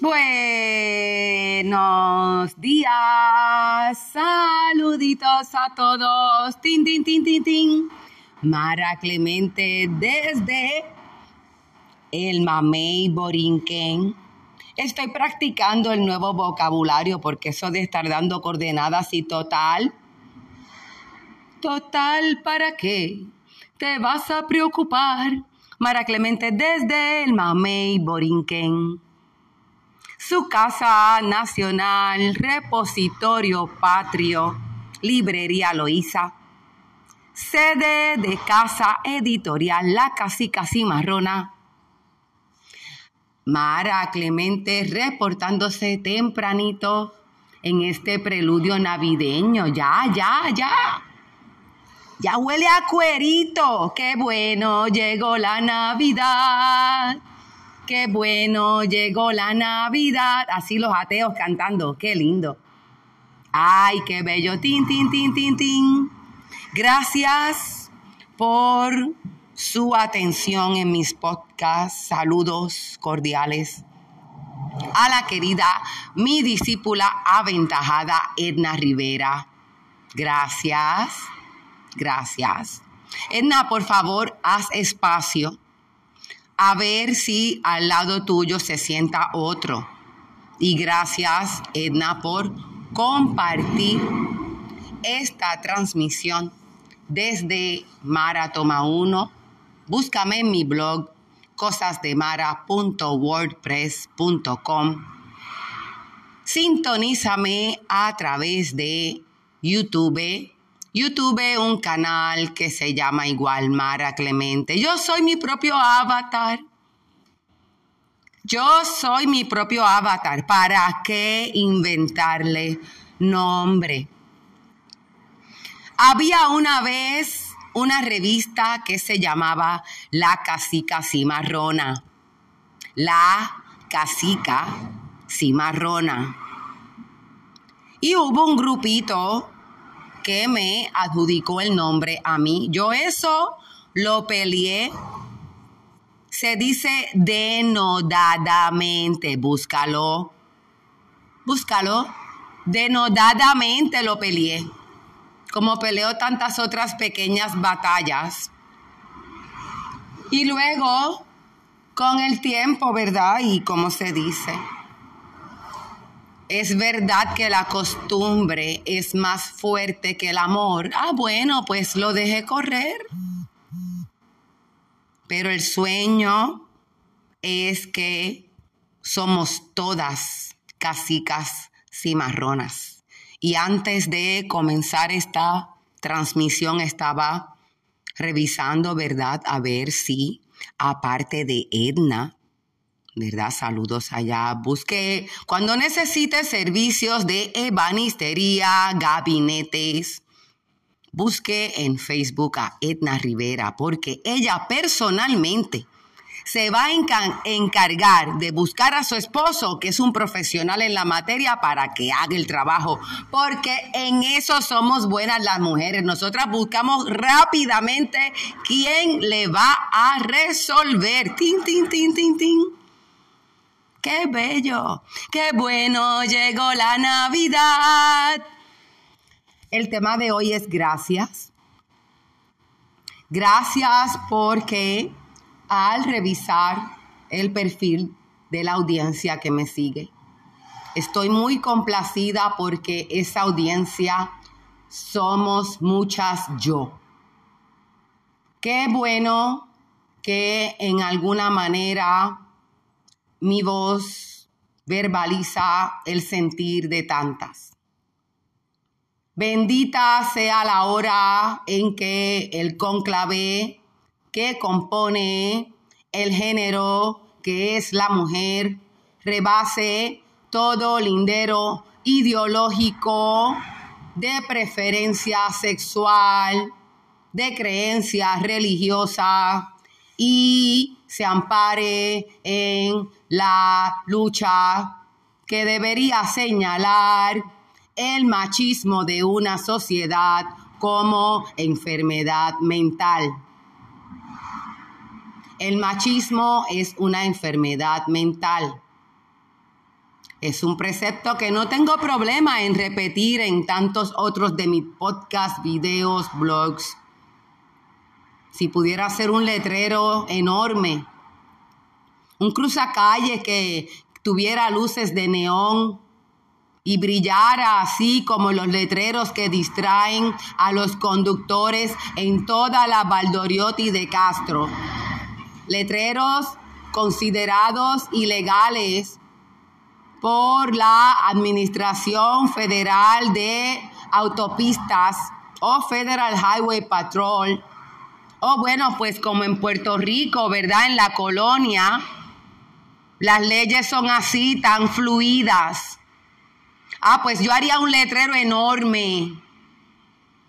Buenos días, saluditos a todos. Tin, tin, tin, tin, tin. Mara Clemente desde el Mamey Borinquen. Estoy practicando el nuevo vocabulario porque eso de estar dando coordenadas y total. Total, ¿para qué? Te vas a preocupar. Mara Clemente desde el Mamey Borinquen su casa nacional, repositorio patrio, librería Loíza, sede de casa editorial La Casica Cimarrona, Mara Clemente reportándose tempranito en este preludio navideño. Ya, ya, ya. Ya huele a cuerito. Qué bueno, llegó la Navidad qué bueno, llegó la Navidad. Así los ateos cantando, qué lindo. Ay, qué bello, tin, tin, tin, tin, tin. Gracias por su atención en mis podcasts. Saludos cordiales a la querida, mi discípula aventajada Edna Rivera. Gracias, gracias. Edna, por favor, haz espacio a ver si al lado tuyo se sienta otro. Y gracias, Edna, por compartir esta transmisión desde Maratoma 1. Búscame en mi blog cosasdemara.wordpress.com. Sintonízame a través de YouTube YouTube un canal que se llama igual Mara Clemente. Yo soy mi propio avatar. Yo soy mi propio avatar. ¿Para qué inventarle nombre? Había una vez una revista que se llamaba La Casica Cimarrona. La Casica Cimarrona. Y hubo un grupito que me adjudicó el nombre a mí. Yo eso lo peleé. Se dice denodadamente. Búscalo. Búscalo. Denodadamente lo peleé. Como peleo tantas otras pequeñas batallas. Y luego, con el tiempo, ¿verdad? Y como se dice es verdad que la costumbre es más fuerte que el amor. Ah, bueno, pues lo dejé correr. Pero el sueño es que somos todas casicas cimarronas. Y antes de comenzar esta transmisión estaba revisando, ¿verdad? A ver si, aparte de Edna, ¿verdad? Saludos allá. Busque cuando necesite servicios de ebanistería, gabinetes. Busque en Facebook a Edna Rivera porque ella personalmente se va a encargar de buscar a su esposo, que es un profesional en la materia, para que haga el trabajo. Porque en eso somos buenas las mujeres. Nosotras buscamos rápidamente quién le va a resolver. Tin, tin, tin, tin, tin. ¡Qué bello! ¡Qué bueno! Llegó la Navidad. El tema de hoy es gracias. Gracias porque al revisar el perfil de la audiencia que me sigue, estoy muy complacida porque esa audiencia somos muchas yo. Qué bueno que en alguna manera mi voz verbaliza el sentir de tantas. Bendita sea la hora en que el conclave que compone el género que es la mujer rebase todo lindero ideológico de preferencia sexual, de creencia religiosa y se ampare en la lucha que debería señalar el machismo de una sociedad como enfermedad mental. El machismo es una enfermedad mental. Es un precepto que no tengo problema en repetir en tantos otros de mis podcasts, videos, blogs. Si pudiera hacer un letrero enorme, un cruzacalle que tuviera luces de neón y brillara así como los letreros que distraen a los conductores en toda la Valdoriotti de Castro. Letreros considerados ilegales por la Administración Federal de Autopistas o Federal Highway Patrol. O bueno, pues como en Puerto Rico, ¿verdad? En la colonia, las leyes son así, tan fluidas. Ah, pues yo haría un letrero enorme.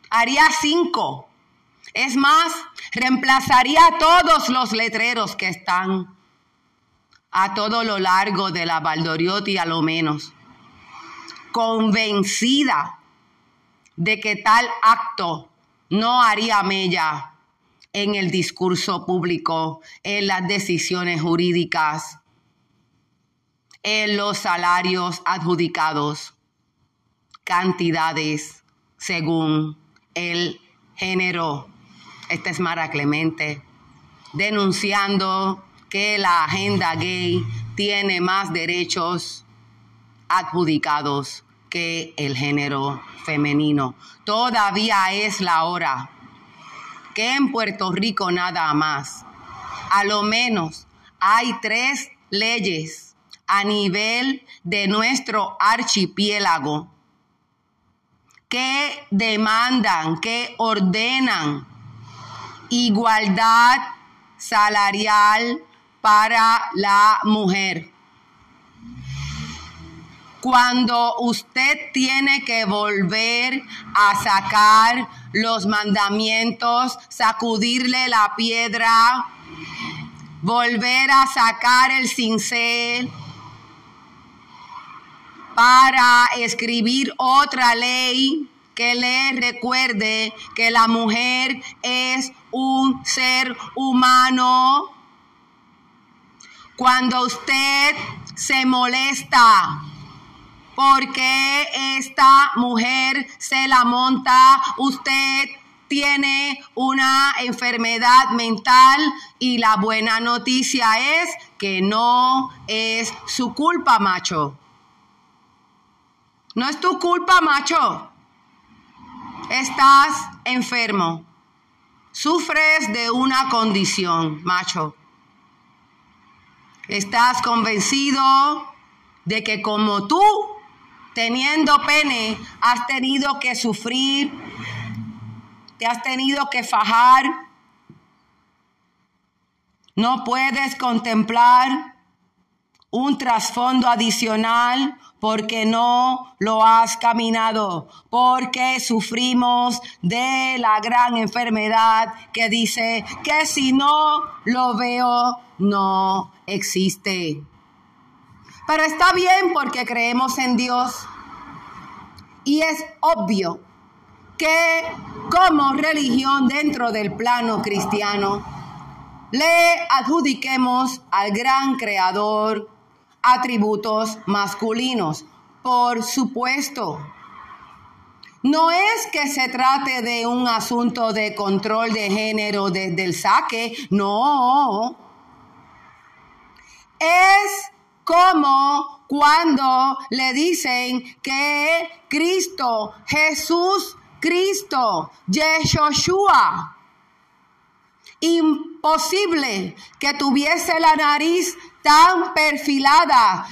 Haría cinco. Es más, reemplazaría todos los letreros que están a todo lo largo de la Valdoriotti a lo menos, convencida de que tal acto no haría mella en el discurso público, en las decisiones jurídicas, en los salarios adjudicados, cantidades según el género. Este es Mara Clemente, denunciando que la agenda gay tiene más derechos adjudicados que el género femenino. Todavía es la hora que en Puerto Rico nada más, a lo menos hay tres leyes a nivel de nuestro archipiélago. Que demandan, que ordenan igualdad salarial para la mujer. Cuando usted tiene que volver a sacar los mandamientos, sacudirle la piedra, volver a sacar el cincel para escribir otra ley que le recuerde que la mujer es un ser humano cuando usted se molesta porque esta mujer se la monta, usted tiene una enfermedad mental y la buena noticia es que no es su culpa, macho. No es tu culpa, macho. Estás enfermo. Sufres de una condición, macho. Estás convencido de que como tú, teniendo pene, has tenido que sufrir, te has tenido que fajar, no puedes contemplar un trasfondo adicional porque no lo has caminado, porque sufrimos de la gran enfermedad que dice que si no lo veo, no existe. Pero está bien porque creemos en Dios y es obvio que como religión dentro del plano cristiano le adjudiquemos al gran creador atributos masculinos. Por supuesto, no es que se trate de un asunto de control de género desde el saque, no. Es como cuando le dicen que Cristo, Jesús, Cristo, Yeshua, imposible que tuviese la nariz tan perfilada,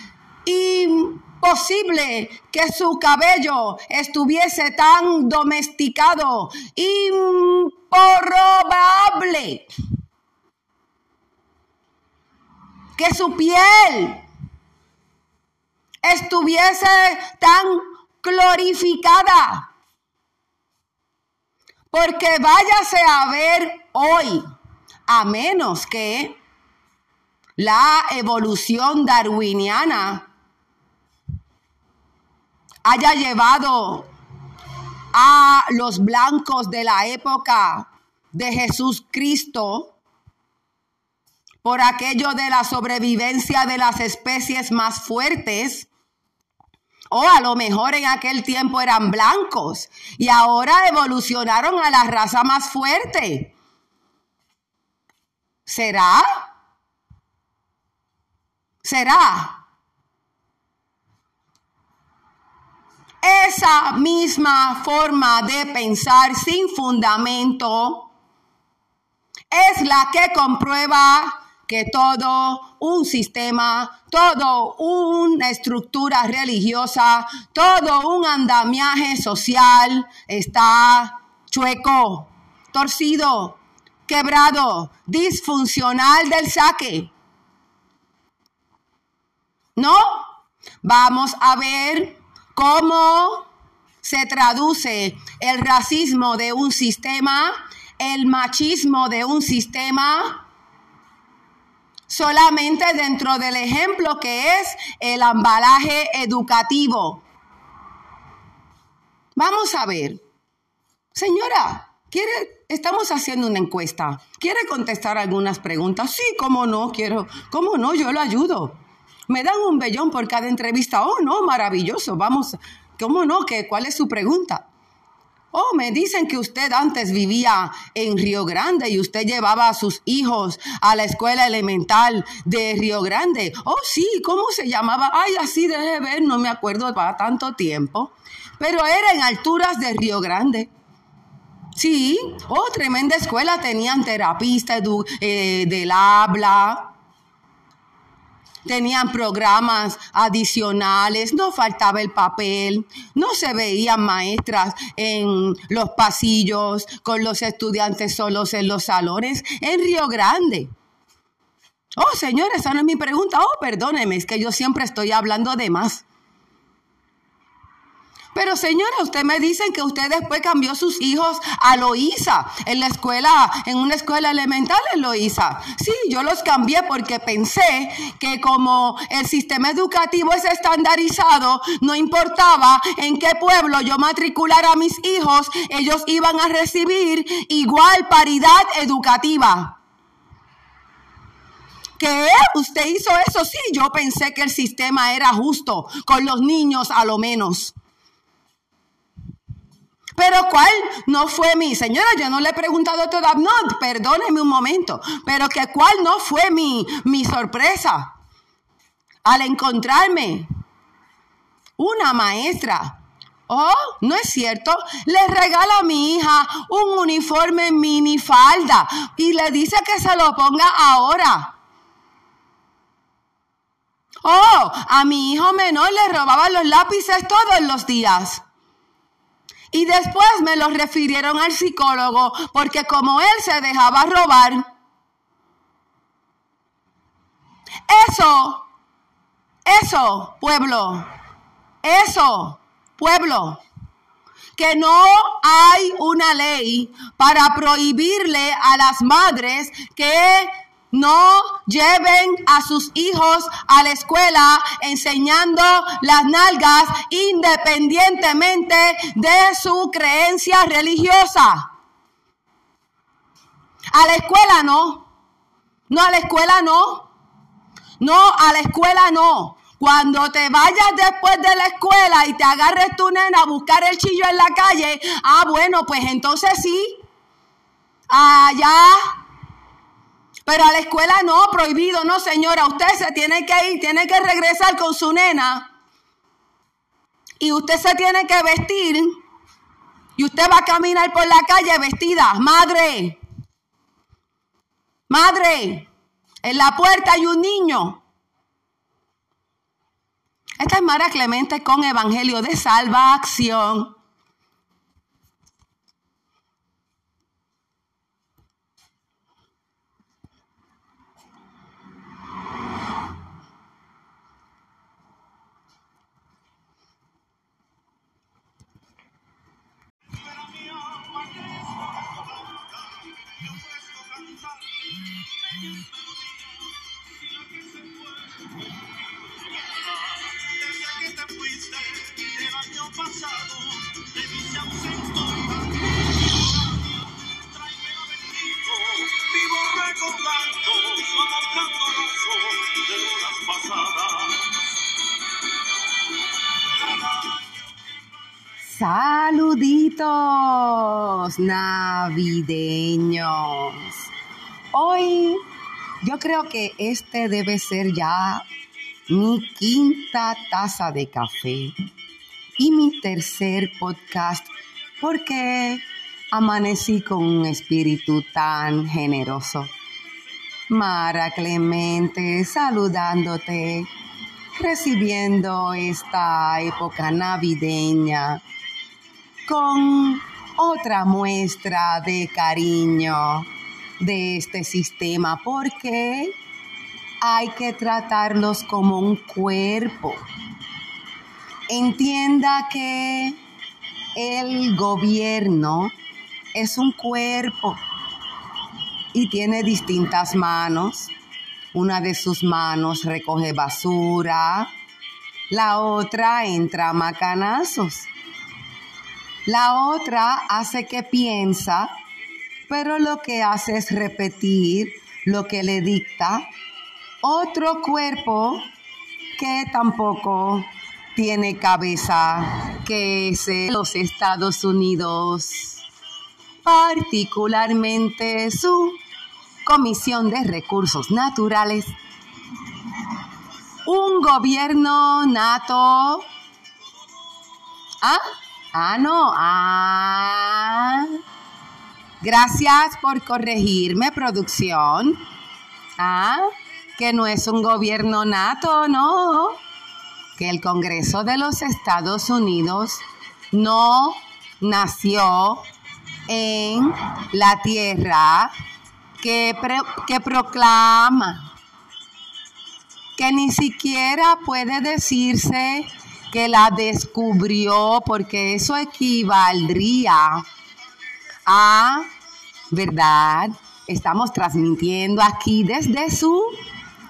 imposible que su cabello estuviese tan domesticado, improbable que su piel estuviese tan glorificada. Porque váyase a ver hoy, a menos que la evolución darwiniana haya llevado a los blancos de la época de Jesús Cristo por aquello de la sobrevivencia de las especies más fuertes, O a lo mejor en aquel tiempo eran blancos y ahora evolucionaron a la raza más fuerte. ¿Será? ¿Será? Esa misma forma de pensar sin fundamento es la que comprueba que todo un sistema, todo una estructura religiosa, todo un andamiaje social está chueco, torcido, quebrado, disfuncional del saque. ¿No? Vamos a ver cómo se traduce el racismo de un sistema, el machismo de un sistema, solamente dentro del ejemplo que es el embalaje educativo. Vamos a ver. Señora, ¿quiere, estamos haciendo una encuesta. ¿Quiere contestar algunas preguntas? Sí, cómo no, quiero. ¿Cómo no? Yo lo ayudo. Me dan un bellón por cada entrevista. Oh, no, maravilloso. Vamos. ¿Cómo no? ¿Qué, ¿Cuál es su pregunta? Oh, me dicen que usted antes vivía en Río Grande y usted llevaba a sus hijos a la escuela elemental de Río Grande. Oh, sí, ¿cómo se llamaba? Ay, así debe ver, no me acuerdo para tanto tiempo. Pero era en alturas de Río Grande. Sí, oh, tremenda escuela, tenían terapista eh, del habla, tenían programas adicionales, no faltaba el papel, no se veían maestras en los pasillos con los estudiantes solos en los salones en Río Grande. Oh, señores, esa no es mi pregunta. Oh, perdóneme, es que yo siempre estoy hablando de más. Pero señora, usted me dice que usted después cambió sus hijos a Loíza, en la escuela, en una escuela elemental en Loíza. Sí, yo los cambié porque pensé que como el sistema educativo es estandarizado, no importaba en qué pueblo yo matriculara a mis hijos, ellos iban a recibir igual paridad educativa. ¿Qué? ¿Usted hizo eso? Sí, yo pensé que el sistema era justo con los niños a lo menos. Pero ¿cuál no fue mi, señora, yo no le he preguntado todavía, no, perdóneme un momento, pero que cuál no fue mi, mi sorpresa al encontrarme una maestra. Oh, no es cierto. Le regala a mi hija un uniforme minifalda y le dice que se lo ponga ahora. Oh, a mi hijo menor le robaban los lápices todos los días. Y después me lo refirieron al psicólogo porque como él se dejaba robar, eso, eso, pueblo, eso, pueblo, que no hay una ley para prohibirle a las madres que no lleven a sus hijos a la escuela enseñando las nalgas independientemente de su creencia religiosa. A la escuela no. No, a la escuela no. No, a la escuela no. Cuando te vayas después de la escuela y te agarres tu nena a buscar el chillo en la calle, ah, bueno, pues entonces sí. Allá pero a la escuela no, prohibido, no señora, usted se tiene que ir, tiene que regresar con su nena. Y usted se tiene que vestir. Y usted va a caminar por la calle vestida, madre. Madre, en la puerta hay un niño. Esta es Mara Clemente con Evangelio de Salvación. Creo que este debe ser ya mi quinta taza de café y mi tercer podcast porque amanecí con un espíritu tan generoso. Mara Clemente, saludándote, recibiendo esta época navideña con otra muestra de cariño de este sistema, porque hay que tratarlos como un cuerpo. Entienda que el gobierno es un cuerpo y tiene distintas manos. Una de sus manos recoge basura, la otra entra macanazos. La otra hace que piensa, pero lo que hace es repetir lo que le dicta otro cuerpo que tampoco tiene cabeza, que es los Estados Unidos, particularmente su Comisión de Recursos Naturales, un gobierno nato. Ah, ah, no, ah. Gracias por corregirme, producción. Ah, que no es un gobierno nato, no. Que el Congreso de los Estados Unidos no nació en la tierra que, que proclama, que ni siquiera puede decirse que la descubrió, porque eso equivaldría a, ¿verdad? Estamos transmitiendo aquí desde su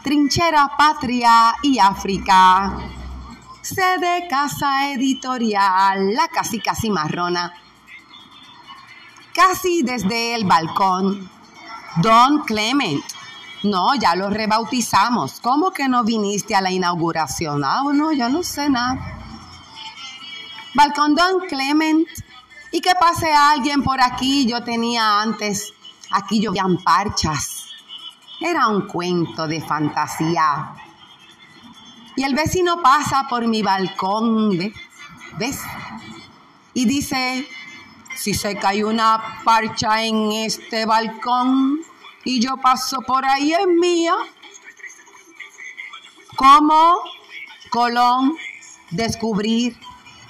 trinchera patria y África, sede casa editorial, la casi casi marrona, casi desde el balcón Don Clement. No, ya lo rebautizamos. ¿Cómo que no viniste a la inauguración? Ah, no, yo no sé nada. Balcón Don Clement. Y que pase alguien por aquí. Yo tenía antes, aquí llovían parchas. Era un cuento de fantasía. Y el vecino pasa por mi balcón, ¿ves? ¿Ves? Y dice, si se cae una parcha en este balcón y yo paso por ahí es mía, ¿cómo Colón descubrir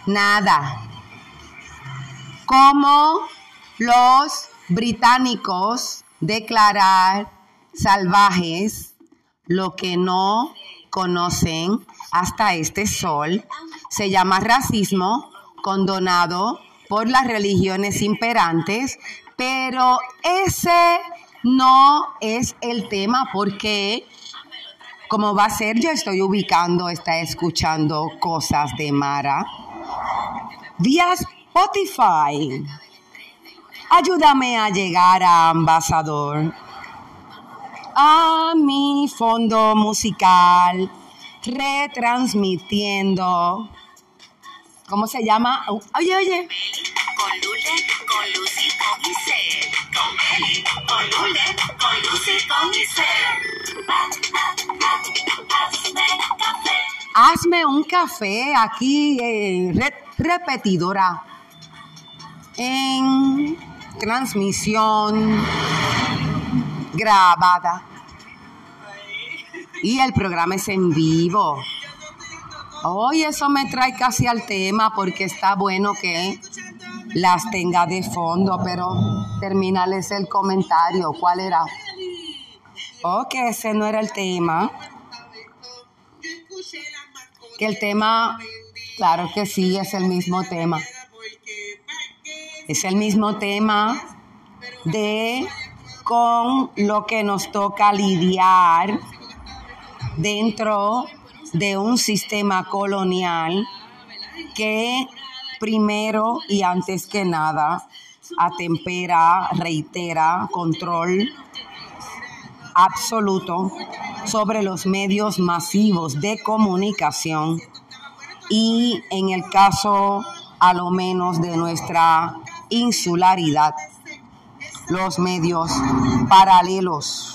nada? ¿Cómo los británicos declarar salvajes lo que no conocen hasta este sol? Se llama racismo condonado por las religiones imperantes, pero ese no es el tema porque como va a ser, yo estoy ubicando, está escuchando cosas de Mara vía Spotify. Ayúdame a llegar a Ambasador, a mi fondo musical, retransmitiendo ¿Cómo se llama? Oye, oye. Con Lule, con Lucy, con Isel. Con Meli, con Lule, con Lucy, con Isel. Hazme un café aquí, eh, repetidora. En transmisión grabada. Y el programa es en vivo. Hoy eso me trae casi al tema porque está bueno que las tenga de fondo, pero terminales el comentario. ¿Cuál era? Oh, que ese no era el tema. Que el tema, claro que sí, es el mismo tema. Es el mismo tema de con lo que nos toca lidiar dentro de un sistema colonial que primero y antes que nada atempera, reitera control absoluto sobre los medios masivos de comunicación y en el caso a lo menos de nuestra insularidad, los medios paralelos.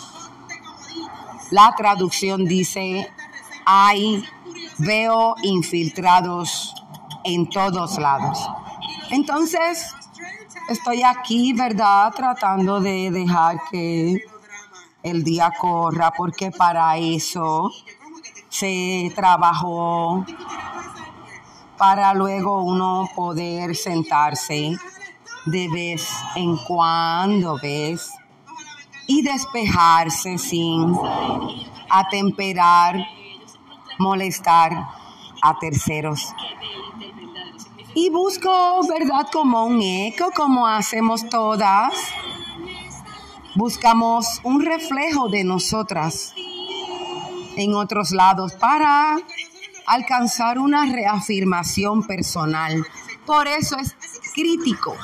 La traducción dice, hay, veo infiltrados en todos lados. Entonces, estoy aquí, ¿verdad? Tratando de dejar que el día corra, porque para eso se trabajó, para luego uno poder sentarse de vez en cuando, ¿ves? Y despejarse sin atemperar, molestar a terceros. Y busco, ¿verdad? Como un eco, como hacemos todas. Buscamos un reflejo de nosotras en otros lados para alcanzar una reafirmación personal. Por eso es crítico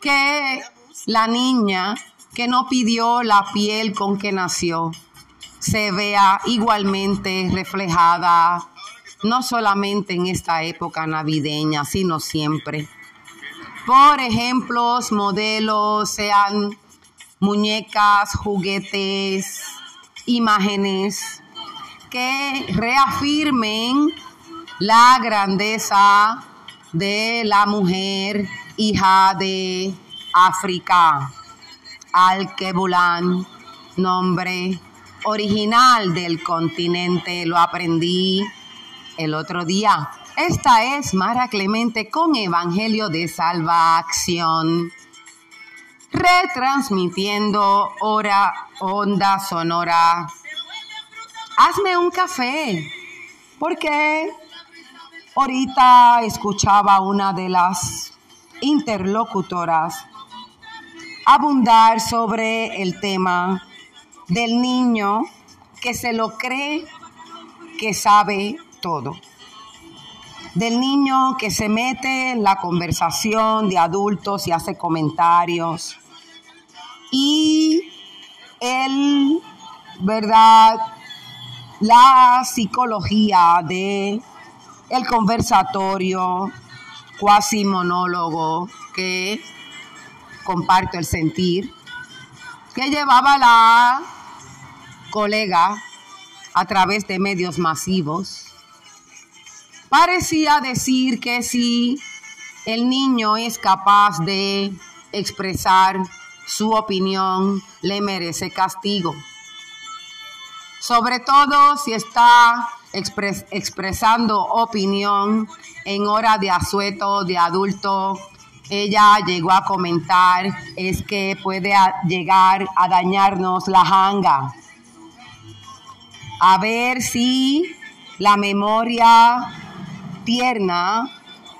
que la niña que no pidió la piel con que nació se vea igualmente reflejada no solamente en esta época navideña, sino siempre. Por ejemplos, modelos, sean muñecas, juguetes, imágenes que reafirmen la grandeza de la mujer hija de África, Al-Kebulan, nombre original del continente, lo aprendí el otro día. Esta es Mara Clemente con Evangelio de Salvación, retransmitiendo hora, onda sonora. Hazme un café, porque ahorita escuchaba una de las interlocutoras abundar sobre el tema del niño que se lo cree que sabe todo. Del niño que se mete en la conversación de adultos y hace comentarios. Y él, ¿verdad? La psicología de el conversatorio, cuasi monólogo que comparto el sentir, que llevaba la colega a través de medios masivos parecía decir que si el niño es capaz de expresar su opinión, le merece castigo. Sobre todo si está expresando opinión en hora de asueto de adulto. Ella llegó a comentar es que puede llegar a dañarnos la janga. A ver si la memoria tierna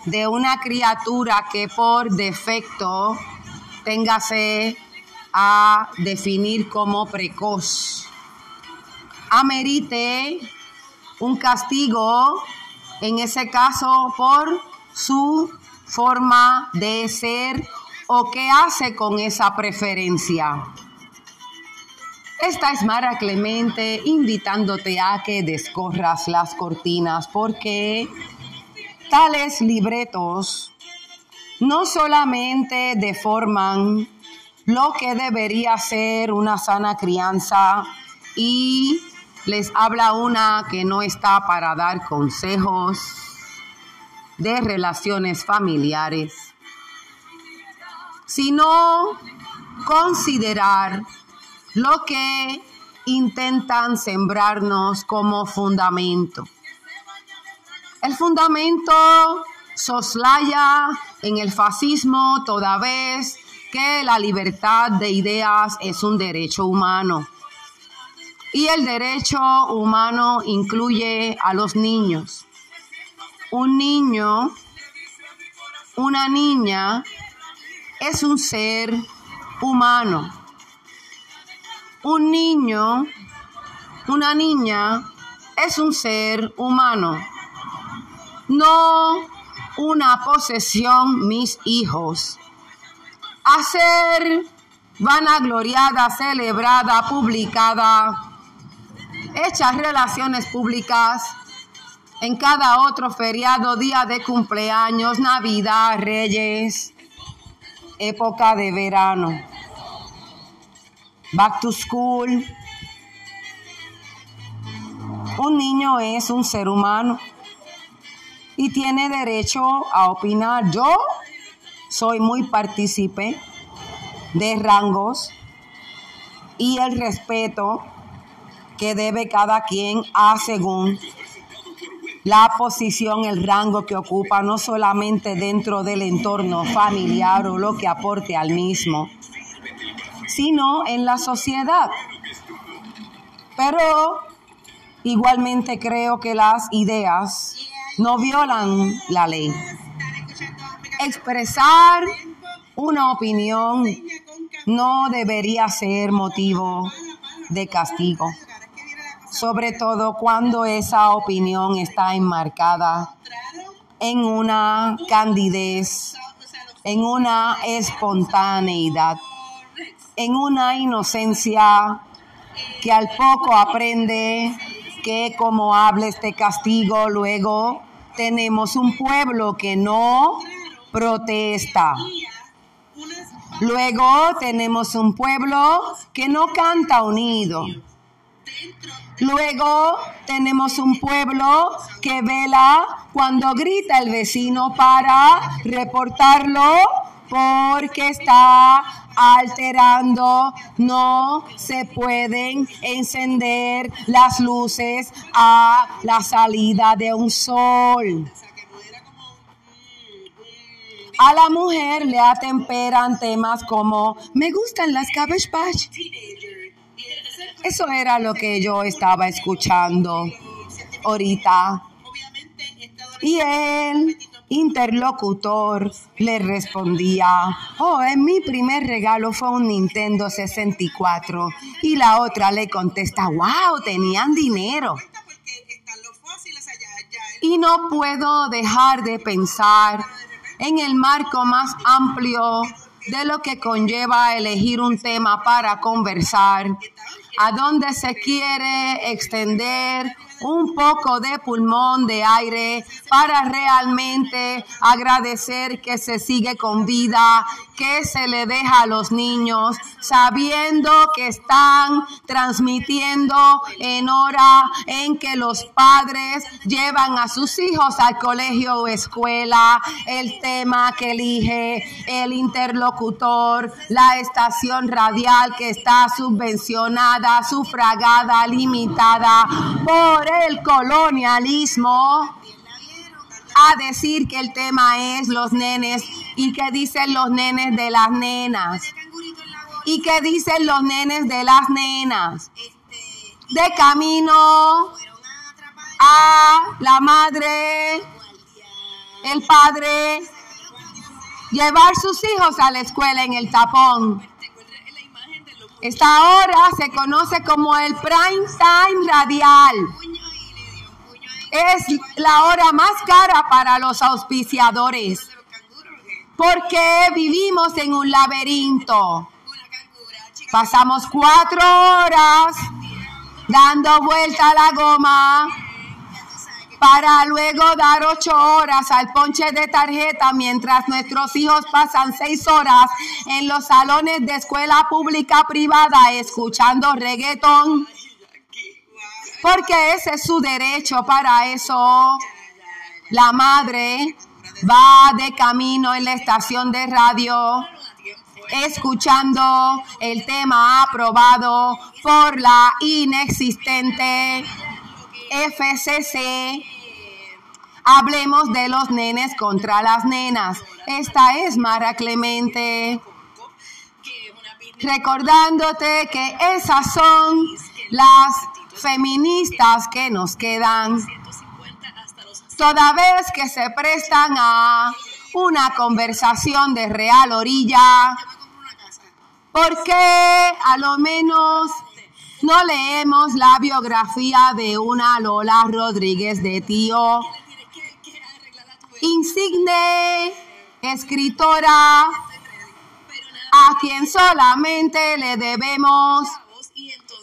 de una criatura que por defecto téngase a definir como precoz. Amerite un castigo, en ese caso, por su forma de ser o qué hace con esa preferencia. Esta es Mara Clemente invitándote a que descorras las cortinas porque Tales libretos no solamente deforman lo que debería ser una sana crianza y les habla una que no está para dar consejos de relaciones familiares, sino considerar lo que intentan sembrarnos como fundamento. El fundamento soslaya en el fascismo toda vez que la libertad de ideas es un derecho humano. Y el derecho humano incluye a los niños. Un niño, una niña, es un ser humano. Un niño, una niña, es un ser humano no una posesión mis hijos. Hacer vanagloriada, celebrada, publicada, hechas relaciones públicas en cada otro feriado, día de cumpleaños, Navidad, Reyes, época de verano. Back to school. Un niño es un ser humano y tiene derecho a opinar. Yo soy muy partícipe de rangos y el respeto que debe cada quien a según la posición, el rango que ocupa, no solamente dentro del entorno familiar o lo que aporte al mismo, sino en la sociedad. Pero igualmente creo que las ideas no violan la ley. Expresar una opinión no debería ser motivo de castigo sobre todo cuando esa opinión está enmarcada en una candidez, en una espontaneidad, en una inocencia que al poco aprende que como hable este castigo, luego tenemos un pueblo que no protesta. Luego tenemos un pueblo que no canta unido. Luego tenemos un pueblo que vela cuando grita el vecino para reportarlo porque está alterando, no se pueden encender las luces a la salida de un sol. A la mujer le atemperan temas como me gustan las cabbage patch eso era lo que yo estaba escuchando ahorita. Y el interlocutor le respondía, oh, en mi primer regalo fue un Nintendo 64. Y la otra le contesta, wow, tenían dinero. Y no puedo dejar de pensar en el marco más amplio de lo que conlleva elegir un tema para conversar a donde se quiere extender un poco de pulmón de aire para realmente agradecer que se sigue con vida, que se le deja a los niños, sabiendo que están transmitiendo en hora en que los padres llevan a sus hijos al colegio o escuela, el tema que elige el interlocutor, la estación radial que está subvencionada, sufragada, limitada por el colonialismo a decir que el tema es los nenes y que dicen los nenes de las nenas. Y que dicen los nenes de las nenas. De camino a la madre, el padre, llevar sus hijos a la escuela en el tapón. Esta hora se conoce como el prime time radial es la hora más cara para los auspiciadores. Porque vivimos en un laberinto. Pasamos cuatro horas dando vuelta a la goma para luego dar ocho horas al ponche de tarjeta mientras nuestros hijos pasan seis horas en los salones de escuela pública privada escuchando reggaeton porque ese es su derecho. Para eso la madre va de camino en la estación de radio escuchando el tema aprobado por la inexistente FCC. Hablemos de los nenes contra las nenas. Esta es Mara Clemente. Recordándote que esas son las feministas que nos quedan, toda vez que se prestan a una conversación de real orilla, porque a lo menos no leemos la biografía de una Lola Rodríguez de Tío, insigne escritora a quien solamente le debemos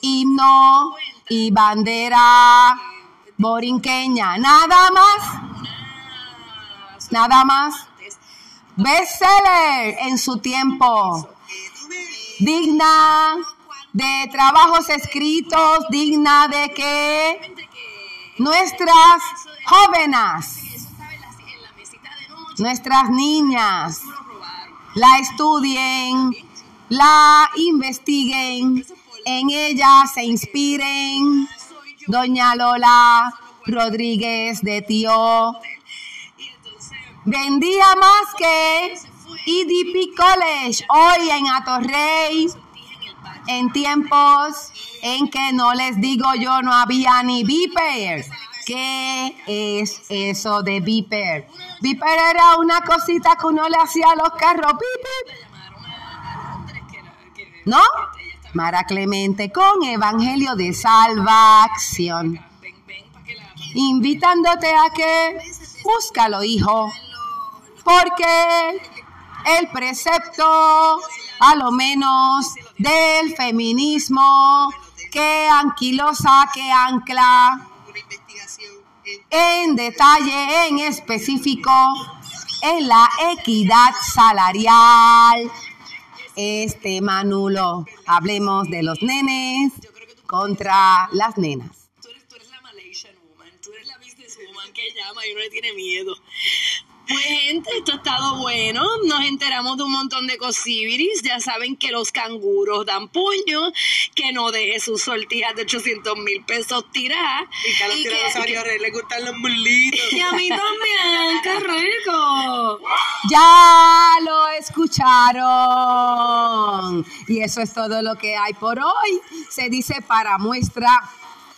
himno y bandera borinqueña, nada más, nada más. Bestseller en su tiempo, digna de trabajos escritos, digna de que nuestras jóvenes, nuestras niñas, la estudien, la investiguen, en ella se inspiren. Doña Lola Rodríguez de Tío vendía más que EDP College hoy en Atorrey, en tiempos en que no les digo yo no había ni beepers. ¿Qué es eso de beeper? Beeper era una cosita que uno le hacía a los carros. ¿No? Mara Clemente con Evangelio de Salvación. Invitándote a que búscalo, hijo. Porque el precepto, a lo menos, del feminismo que anquilosa, que ancla en detalle, en específico, en la equidad salarial. Este Manulo, hablemos de los nenes contra las nenas. Tú eres, tú eres la Malaysian woman, tú eres la business woman que llama y uno le tiene miedo. Pues gente, esto ha estado bueno. Nos enteramos de un montón de cosibiris. Ya saben que los canguros dan puño, que no deje sus sortijas de 800 mil pesos tiradas. Y que a los Y que- tiranosaurios reyes les gustan los mulitos. Y a mí también, qué rico. Ya lo escucharon. Y eso es todo lo que hay por hoy. Se dice para muestra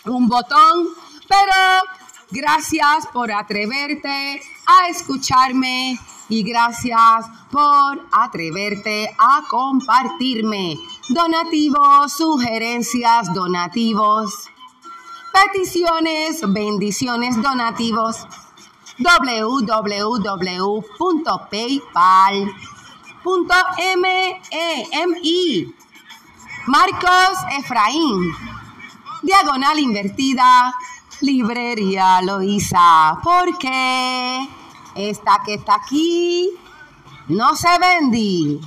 un botón, pero gracias por atreverte a escucharme. Y gracias por atreverte a compartirme donativos, sugerencias, donativos, peticiones, bendiciones, donativos. www.paypal.me Marcos Efraín Diagonal invertida Librería Loíza. Porque esta que está aquí no se vendí